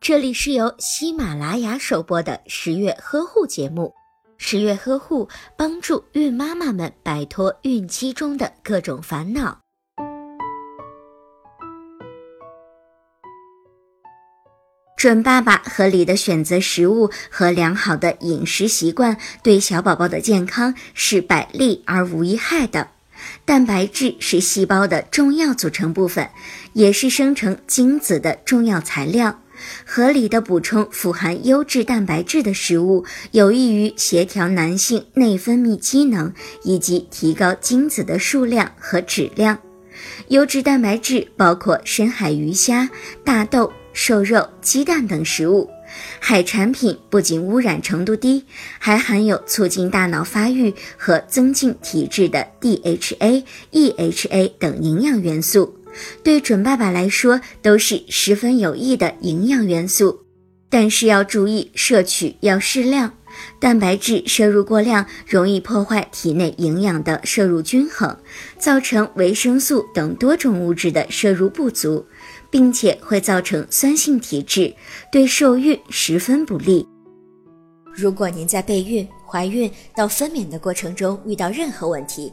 这里是由喜马拉雅首播的十月呵护节目。十月呵护帮助孕妈妈们摆脱孕期中的各种烦恼。准爸爸合理的选择食物和良好的饮食习惯，对小宝宝的健康是百利而无一害的。蛋白质是细胞的重要组成部分，也是生成精子的重要材料。合理的补充富含优质蛋白质的食物，有益于协调男性内分泌机能以及提高精子的数量和质量。优质蛋白质包括深海鱼虾、大豆、瘦肉、鸡蛋等食物。海产品不仅污染程度低，还含有促进大脑发育和增进体质的 DHA、EHA 等营养元素，对准爸爸来说都是十分有益的营养元素。但是要注意摄取要适量，蛋白质摄入过量容易破坏体内营养的摄入均衡，造成维生素等多种物质的摄入不足。并且会造成酸性体质，对受孕十分不利。如果您在备孕、怀孕到分娩的过程中遇到任何问题，